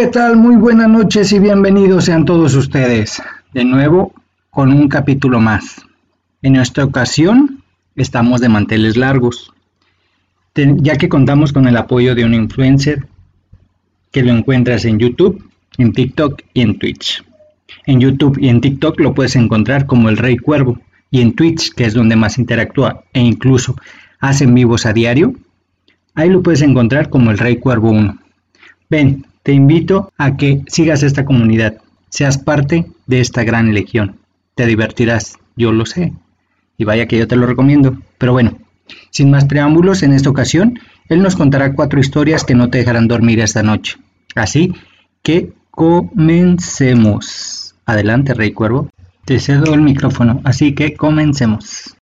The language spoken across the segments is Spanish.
¿Qué tal? Muy buenas noches y bienvenidos sean todos ustedes de nuevo con un capítulo más. En esta ocasión estamos de manteles largos, ya que contamos con el apoyo de un influencer que lo encuentras en YouTube, en TikTok y en Twitch. En YouTube y en TikTok lo puedes encontrar como el Rey Cuervo y en Twitch, que es donde más interactúa e incluso hacen vivos a diario, ahí lo puedes encontrar como el Rey Cuervo 1. Ven, te invito a que sigas esta comunidad, seas parte de esta gran legión. Te divertirás, yo lo sé. Y vaya que yo te lo recomiendo. Pero bueno, sin más preámbulos, en esta ocasión, él nos contará cuatro historias que no te dejarán dormir esta noche. Así que comencemos. Adelante, Rey Cuervo. Te cedo el micrófono, así que comencemos.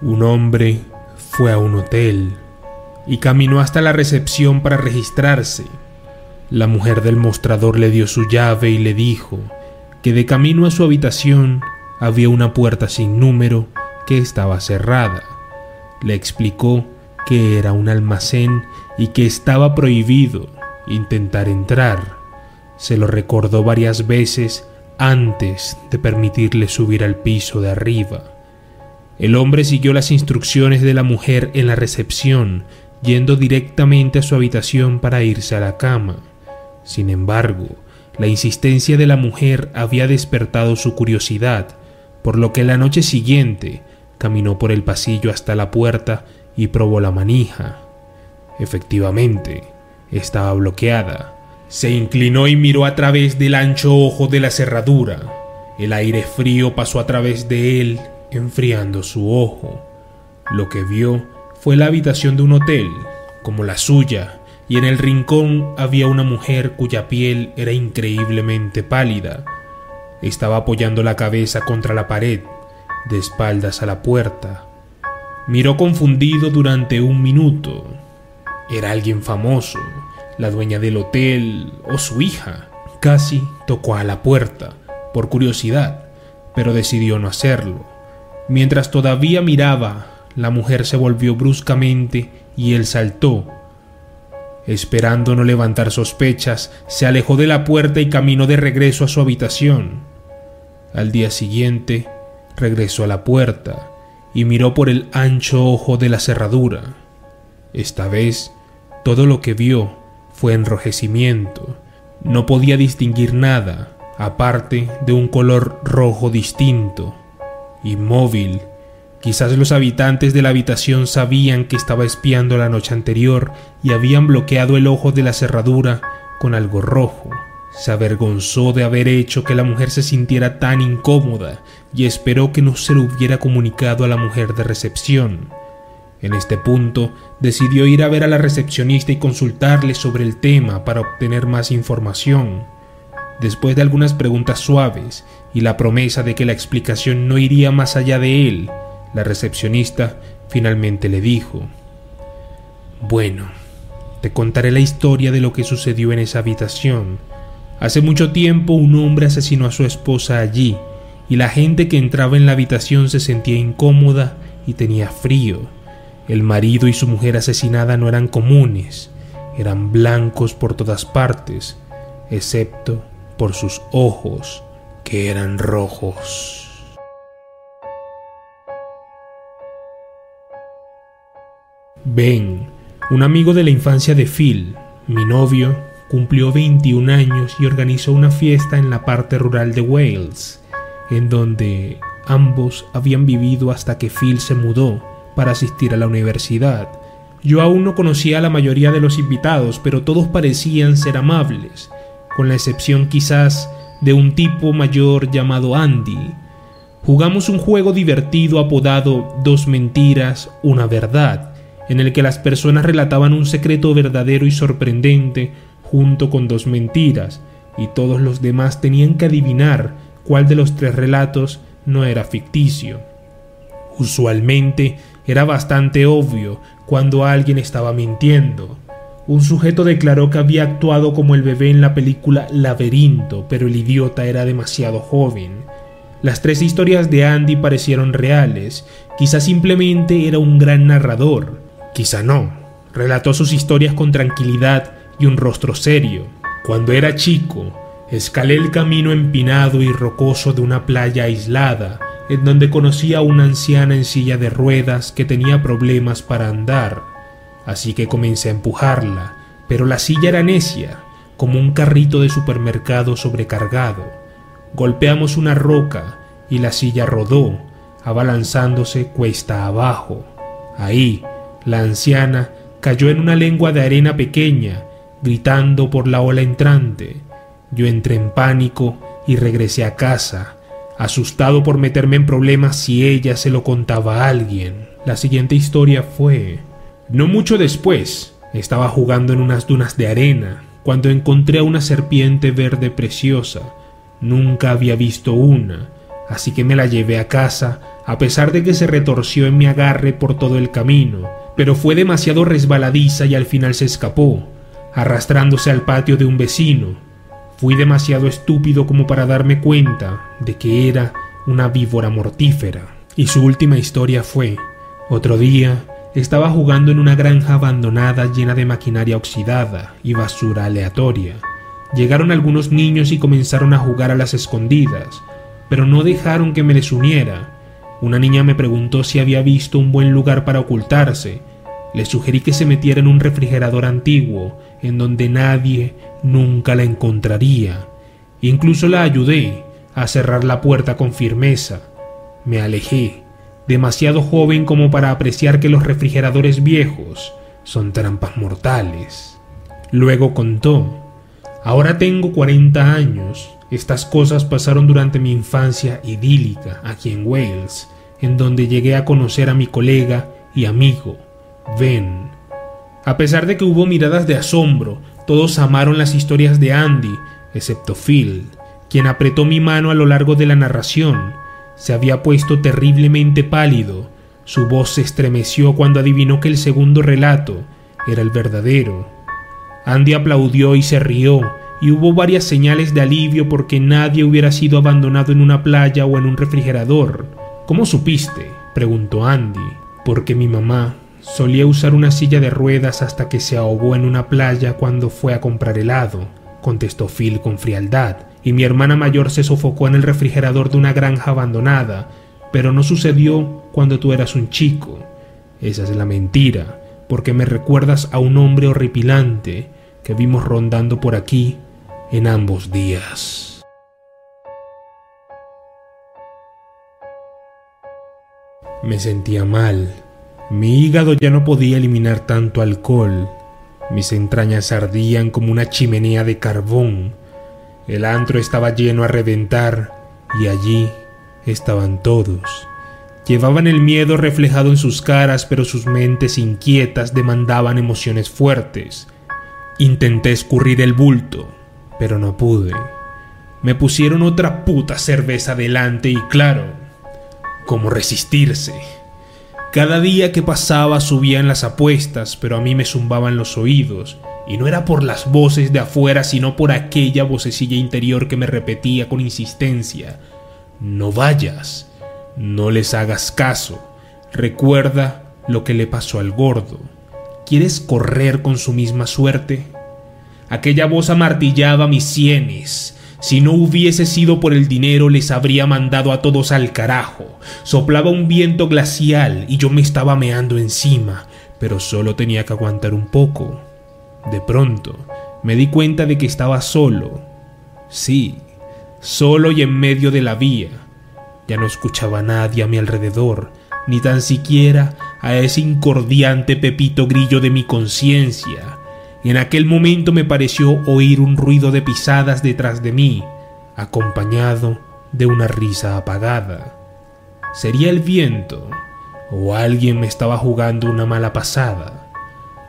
Un hombre fue a un hotel y caminó hasta la recepción para registrarse. La mujer del mostrador le dio su llave y le dijo que de camino a su habitación había una puerta sin número que estaba cerrada. Le explicó que era un almacén y que estaba prohibido intentar entrar. Se lo recordó varias veces antes de permitirle subir al piso de arriba. El hombre siguió las instrucciones de la mujer en la recepción, yendo directamente a su habitación para irse a la cama. Sin embargo, la insistencia de la mujer había despertado su curiosidad, por lo que la noche siguiente caminó por el pasillo hasta la puerta y probó la manija. Efectivamente, estaba bloqueada. Se inclinó y miró a través del ancho ojo de la cerradura. El aire frío pasó a través de él, enfriando su ojo. Lo que vio fue la habitación de un hotel, como la suya, y en el rincón había una mujer cuya piel era increíblemente pálida. Estaba apoyando la cabeza contra la pared, de espaldas a la puerta. Miró confundido durante un minuto. Era alguien famoso, la dueña del hotel o su hija. Casi tocó a la puerta, por curiosidad, pero decidió no hacerlo. Mientras todavía miraba, la mujer se volvió bruscamente y él saltó. Esperando no levantar sospechas, se alejó de la puerta y caminó de regreso a su habitación. Al día siguiente, regresó a la puerta y miró por el ancho ojo de la cerradura. Esta vez, todo lo que vio fue enrojecimiento. No podía distinguir nada, aparte de un color rojo distinto. Inmóvil, quizás los habitantes de la habitación sabían que estaba espiando la noche anterior y habían bloqueado el ojo de la cerradura con algo rojo. Se avergonzó de haber hecho que la mujer se sintiera tan incómoda y esperó que no se lo hubiera comunicado a la mujer de recepción. En este punto, decidió ir a ver a la recepcionista y consultarle sobre el tema para obtener más información. Después de algunas preguntas suaves y la promesa de que la explicación no iría más allá de él, la recepcionista finalmente le dijo, Bueno, te contaré la historia de lo que sucedió en esa habitación Hace mucho tiempo un hombre asesinó a su esposa allí y la gente que entraba en la habitación se sentía incómoda y tenía frío. El marido y su mujer asesinada no eran comunes, eran blancos por todas partes, excepto por sus ojos, que eran rojos. Ben, un amigo de la infancia de Phil, mi novio, cumplió 21 años y organizó una fiesta en la parte rural de Wales, en donde ambos habían vivido hasta que Phil se mudó para asistir a la universidad. Yo aún no conocía a la mayoría de los invitados, pero todos parecían ser amables, con la excepción quizás de un tipo mayor llamado Andy. Jugamos un juego divertido apodado Dos mentiras, una verdad, en el que las personas relataban un secreto verdadero y sorprendente junto con dos mentiras, y todos los demás tenían que adivinar cuál de los tres relatos no era ficticio. Usualmente era bastante obvio cuando alguien estaba mintiendo. Un sujeto declaró que había actuado como el bebé en la película Laberinto, pero el idiota era demasiado joven. Las tres historias de Andy parecieron reales, quizá simplemente era un gran narrador, quizá no, Relató sus historias con tranquilidad y un rostro serio. Cuando era chico, escalé el camino empinado y rocoso de una playa aislada, en donde conocí a una anciana en silla de ruedas que tenía problemas para andar. Así que comencé a empujarla, pero la silla era necia, como un carrito de supermercado sobrecargado. Golpeamos una roca y la silla rodó, abalanzándose cuesta abajo. Ahí, la anciana cayó en una lengua de arena pequeña, gritando por la ola entrante. Yo entré en pánico y regresé a casa, asustado por meterme en problemas si ella se lo contaba a alguien. La siguiente historia fue... No mucho después, estaba jugando en unas dunas de arena cuando encontré a una serpiente verde preciosa. Nunca había visto una, así que me la llevé a casa, a pesar de que se retorció en mi agarre por todo el camino, pero fue demasiado resbaladiza y al final se escapó, arrastrándose al patio de un vecino. Fui demasiado estúpido como para darme cuenta de que era una víbora mortífera. Y su última historia fue, otro día, estaba jugando en una granja abandonada llena de maquinaria oxidada y basura aleatoria. Llegaron algunos niños y comenzaron a jugar a las escondidas, pero no dejaron que me les uniera. Una niña me preguntó si había visto un buen lugar para ocultarse. Le sugerí que se metiera en un refrigerador antiguo, en donde nadie nunca la encontraría. Incluso la ayudé a cerrar la puerta con firmeza. Me alejé, demasiado joven como para apreciar que los refrigeradores viejos son trampas mortales. Luego contó, ahora tengo 40 años estas cosas pasaron durante mi infancia idílica aquí en Wales, en donde llegué a conocer a mi colega y amigo, Ben. A pesar de que hubo miradas de asombro, todos amaron las historias de Andy, excepto Phil, quien apretó mi mano a lo largo de la narración. Se había puesto terriblemente pálido, su voz se estremeció cuando adivinó que el segundo relato era el verdadero. Andy aplaudió y se rió, y hubo varias señales de alivio porque nadie hubiera sido abandonado en una playa o en un refrigerador. ¿Cómo supiste? preguntó Andy. Porque mi mamá solía usar una silla de ruedas hasta que se ahogó en una playa cuando fue a comprar helado, contestó Phil con frialdad, y mi hermana mayor se sofocó en el refrigerador de una granja abandonada, pero no sucedió cuando tú eras un chico. Esa es la mentira, porque me recuerdas a un hombre horripilante que vimos rondando por aquí en ambos días. Me sentía mal. Mi hígado ya no podía eliminar tanto alcohol. Mis entrañas ardían como una chimenea de carbón. El antro estaba lleno a reventar y allí estaban todos. Llevaban el miedo reflejado en sus caras, pero sus mentes inquietas demandaban emociones fuertes. Intenté escurrir el bulto, pero no pude. Me pusieron otra puta cerveza delante y claro, ¿cómo resistirse? Cada día que pasaba subían las apuestas, pero a mí me zumbaban los oídos, y no era por las voces de afuera, sino por aquella vocecilla interior que me repetía con insistencia, no vayas, no les hagas caso, recuerda lo que le pasó al gordo. ¿Quieres correr con su misma suerte? Aquella voz amartillaba mis sienes. Si no hubiese sido por el dinero, les habría mandado a todos al carajo. Soplaba un viento glacial y yo me estaba meando encima, pero solo tenía que aguantar un poco. De pronto, me di cuenta de que estaba solo. Sí, solo y en medio de la vía. Ya no escuchaba a nadie a mi alrededor, ni tan siquiera a ese incordiante pepito grillo de mi conciencia en aquel momento me pareció oír un ruido de pisadas detrás de mí, acompañado de una risa apagada. ¿Sería el viento? ¿O alguien me estaba jugando una mala pasada?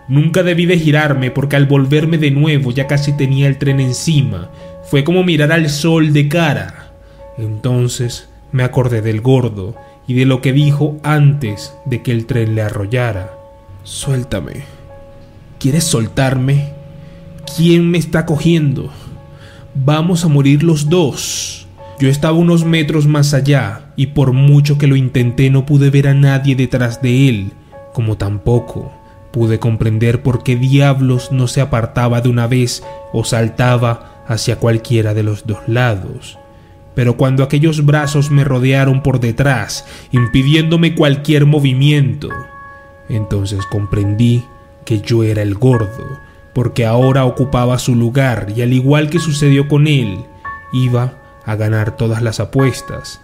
Nunca debí de girarme porque al volverme de nuevo ya casi tenía el tren encima. Fue como mirar al sol de cara. Entonces me acordé del gordo y de lo que dijo antes de que el tren le arrollara. Suéltame. ¿Quieres soltarme? ¿Quién me está cogiendo? Vamos a morir los dos. Yo estaba unos metros más allá y por mucho que lo intenté no pude ver a nadie detrás de él, como tampoco pude comprender por qué diablos no se apartaba de una vez o saltaba hacia cualquiera de los dos lados. Pero cuando aquellos brazos me rodearon por detrás, impidiéndome cualquier movimiento, entonces comprendí que yo era el gordo, porque ahora ocupaba su lugar y al igual que sucedió con él, iba a ganar todas las apuestas.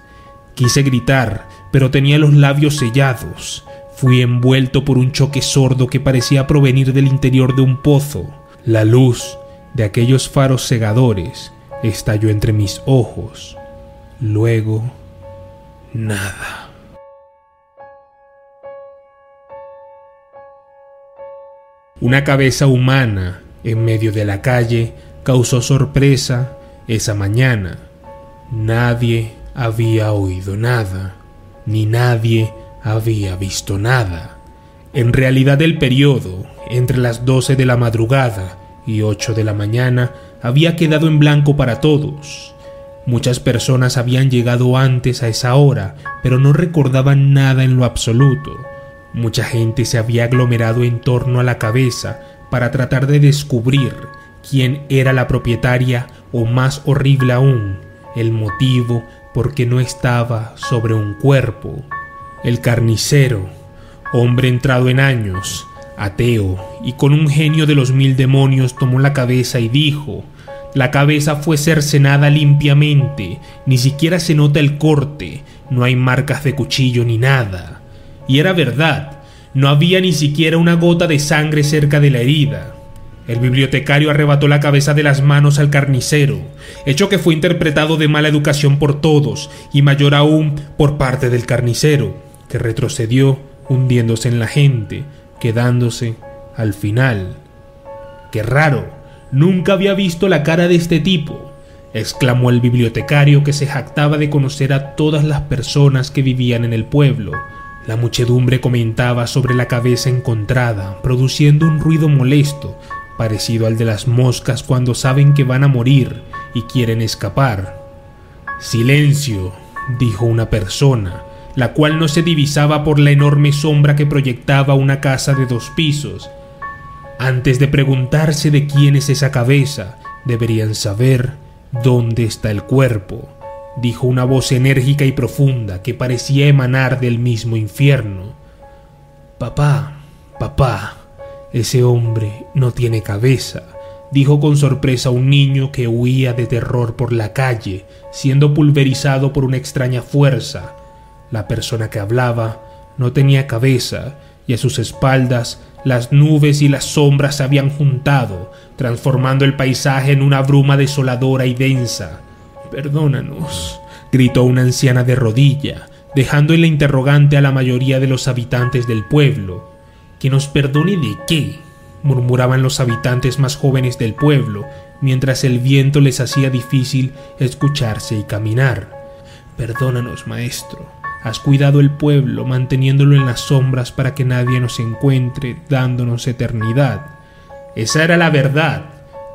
Quise gritar, pero tenía los labios sellados. Fui envuelto por un choque sordo que parecía provenir del interior de un pozo. La luz de aquellos faros cegadores estalló entre mis ojos. Luego, nada. Una cabeza humana en medio de la calle causó sorpresa esa mañana. Nadie había oído nada, ni nadie había visto nada. En realidad el periodo, entre las 12 de la madrugada y 8 de la mañana, había quedado en blanco para todos. Muchas personas habían llegado antes a esa hora, pero no recordaban nada en lo absoluto. Mucha gente se había aglomerado en torno a la cabeza para tratar de descubrir quién era la propietaria o más horrible aún, el motivo por qué no estaba sobre un cuerpo. El carnicero, hombre entrado en años, ateo y con un genio de los mil demonios, tomó la cabeza y dijo, la cabeza fue cercenada limpiamente, ni siquiera se nota el corte, no hay marcas de cuchillo ni nada. Y era verdad, no había ni siquiera una gota de sangre cerca de la herida. El bibliotecario arrebató la cabeza de las manos al carnicero, hecho que fue interpretado de mala educación por todos y mayor aún por parte del carnicero, que retrocedió hundiéndose en la gente, quedándose al final. ¡Qué raro! Nunca había visto la cara de este tipo, exclamó el bibliotecario que se jactaba de conocer a todas las personas que vivían en el pueblo. La muchedumbre comentaba sobre la cabeza encontrada, produciendo un ruido molesto, parecido al de las moscas cuando saben que van a morir y quieren escapar. Silencio, dijo una persona, la cual no se divisaba por la enorme sombra que proyectaba una casa de dos pisos. Antes de preguntarse de quién es esa cabeza, deberían saber dónde está el cuerpo, dijo una voz enérgica y profunda que parecía emanar del mismo infierno. Papá, papá, ese hombre no tiene cabeza, dijo con sorpresa un niño que huía de terror por la calle, siendo pulverizado por una extraña fuerza. La persona que hablaba no tenía cabeza y a sus espaldas las nubes y las sombras se habían juntado, transformando el paisaje en una bruma desoladora y densa. Perdónanos, gritó una anciana de rodilla, dejando en la interrogante a la mayoría de los habitantes del pueblo. ¿Que nos perdone de qué? murmuraban los habitantes más jóvenes del pueblo, mientras el viento les hacía difícil escucharse y caminar. Perdónanos, maestro. Has cuidado el pueblo, manteniéndolo en las sombras para que nadie nos encuentre, dándonos eternidad. Esa era la verdad.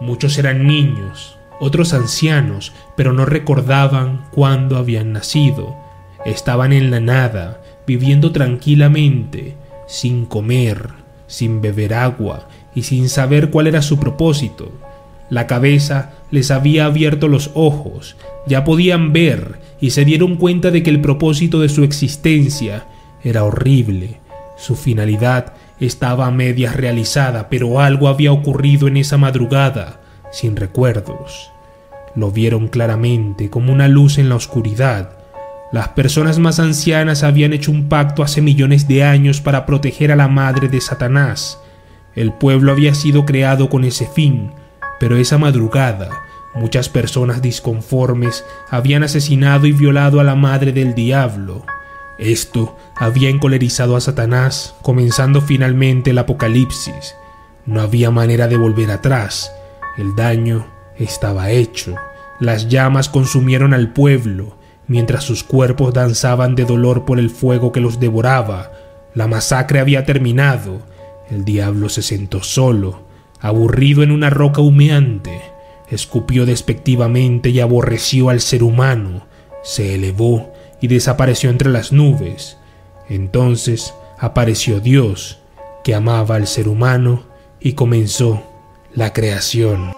Muchos eran niños, otros ancianos, pero no recordaban cuándo habían nacido. Estaban en la nada, viviendo tranquilamente, sin comer, sin beber agua y sin saber cuál era su propósito. La cabeza les había abierto los ojos, ya podían ver y se dieron cuenta de que el propósito de su existencia era horrible. Su finalidad estaba a medias realizada, pero algo había ocurrido en esa madrugada, sin recuerdos. Lo vieron claramente como una luz en la oscuridad, las personas más ancianas habían hecho un pacto hace millones de años para proteger a la madre de Satanás. El pueblo había sido creado con ese fin, pero esa madrugada muchas personas disconformes habían asesinado y violado a la madre del diablo. Esto había encolerizado a Satanás, comenzando finalmente el apocalipsis. No había manera de volver atrás. El daño estaba hecho. Las llamas consumieron al pueblo mientras sus cuerpos danzaban de dolor por el fuego que los devoraba. La masacre había terminado. El diablo se sentó solo, aburrido en una roca humeante. Escupió despectivamente y aborreció al ser humano. Se elevó y desapareció entre las nubes. Entonces apareció Dios, que amaba al ser humano y comenzó la creación.